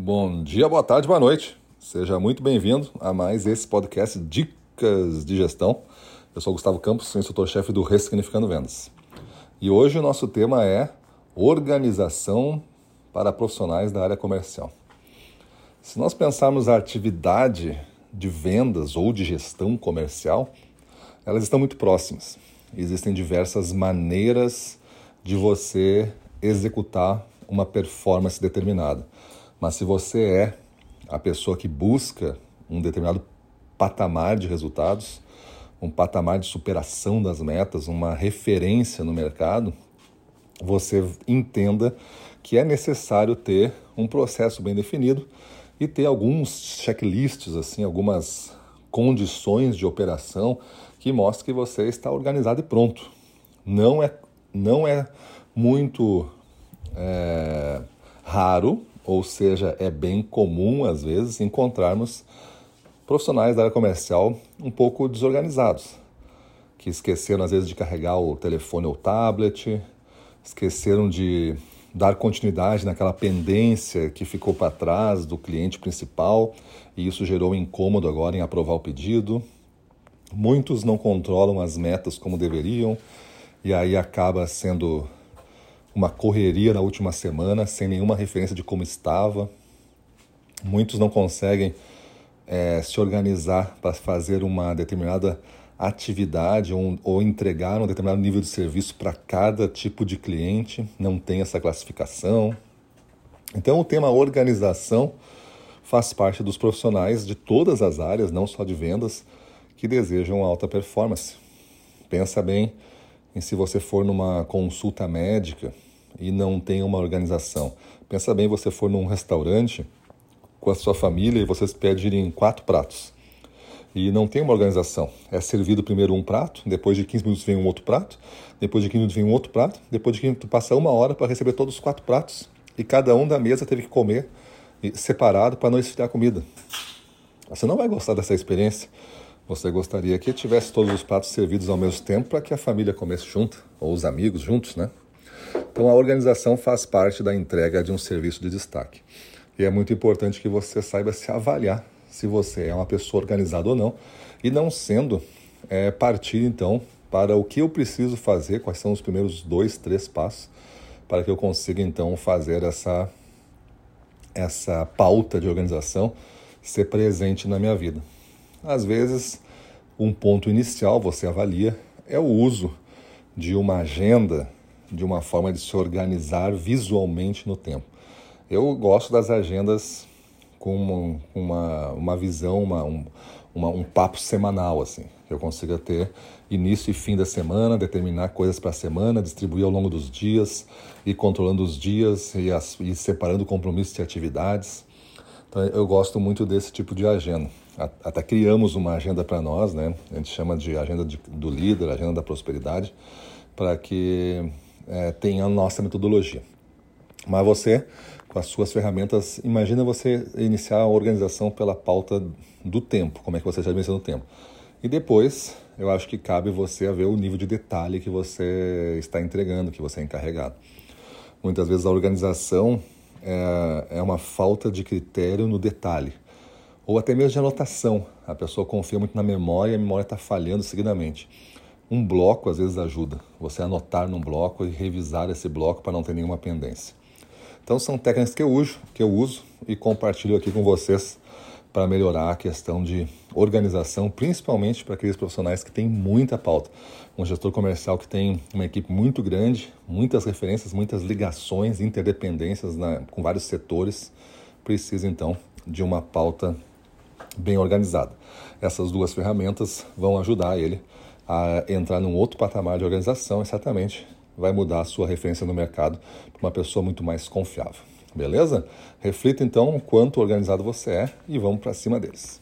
Bom dia, boa tarde, boa noite. Seja muito bem-vindo a mais esse podcast Dicas de Gestão. Eu sou Gustavo Campos, instrutor-chefe do Ressignificando Vendas. E hoje o nosso tema é organização para profissionais da área comercial. Se nós pensarmos a atividade de vendas ou de gestão comercial, elas estão muito próximas. Existem diversas maneiras de você executar uma performance determinada. Mas se você é a pessoa que busca um determinado patamar de resultados, um patamar de superação das metas, uma referência no mercado, você entenda que é necessário ter um processo bem definido e ter alguns checklists, assim, algumas condições de operação que mostrem que você está organizado e pronto. Não é, não é muito é, raro, ou seja, é bem comum às vezes encontrarmos profissionais da área comercial um pouco desorganizados, que esqueceram às vezes de carregar o telefone ou tablet, esqueceram de dar continuidade naquela pendência que ficou para trás do cliente principal e isso gerou incômodo agora em aprovar o pedido. Muitos não controlam as metas como deveriam e aí acaba sendo uma correria na última semana sem nenhuma referência de como estava. Muitos não conseguem é, se organizar para fazer uma determinada atividade ou, ou entregar um determinado nível de serviço para cada tipo de cliente, não tem essa classificação. Então, o tema organização faz parte dos profissionais de todas as áreas, não só de vendas, que desejam alta performance. Pensa bem em se você for numa consulta médica e não tem uma organização. Pensa bem, você for num restaurante com a sua família e vocês pedirem quatro pratos e não tem uma organização. É servido primeiro um prato, depois de 15 minutos vem um outro prato, depois de 15 minutos vem um outro prato, depois de 15 minutos passa uma hora para receber todos os quatro pratos e cada um da mesa teve que comer separado para não esfriar a comida. Você não vai gostar dessa experiência. Você gostaria que tivesse todos os pratos servidos ao mesmo tempo para que a família comesse junto, ou os amigos juntos, né? Então a organização faz parte da entrega de um serviço de destaque. E é muito importante que você saiba se avaliar se você é uma pessoa organizada ou não, e não sendo, é, partir então para o que eu preciso fazer, quais são os primeiros dois, três passos, para que eu consiga então fazer essa, essa pauta de organização ser presente na minha vida. Às vezes, um ponto inicial você avalia é o uso de uma agenda, de uma forma de se organizar visualmente no tempo. Eu gosto das agendas com uma, uma, visão, uma, um, uma, um papo semanal, assim, que eu consiga ter início e fim da semana, determinar coisas para a semana, distribuir ao longo dos dias, ir controlando os dias e, as, e separando compromissos e atividades. Então, eu gosto muito desse tipo de agenda. Até criamos uma agenda para nós, né? A gente chama de agenda de, do líder, agenda da prosperidade, para que é, tenha a nossa metodologia. Mas você com as suas ferramentas. Imagina você iniciar a organização pela pauta do tempo, como é que você está administrando o tempo. E depois, eu acho que cabe você a ver o nível de detalhe que você está entregando, que você é encarregado. Muitas vezes a organização é, é uma falta de critério no detalhe, ou até mesmo de anotação. A pessoa confia muito na memória e a memória está falhando seguidamente. Um bloco às vezes ajuda, você anotar num bloco e revisar esse bloco para não ter nenhuma pendência. Então são técnicas que eu uso, que eu uso e compartilho aqui com vocês para melhorar a questão de organização, principalmente para aqueles profissionais que têm muita pauta. Um gestor comercial que tem uma equipe muito grande, muitas referências, muitas ligações, interdependências na, com vários setores, precisa então de uma pauta bem organizada. Essas duas ferramentas vão ajudar ele a entrar num outro patamar de organização, exatamente vai mudar a sua referência no mercado para uma pessoa muito mais confiável. Beleza? Reflita então quanto organizado você é e vamos para cima deles.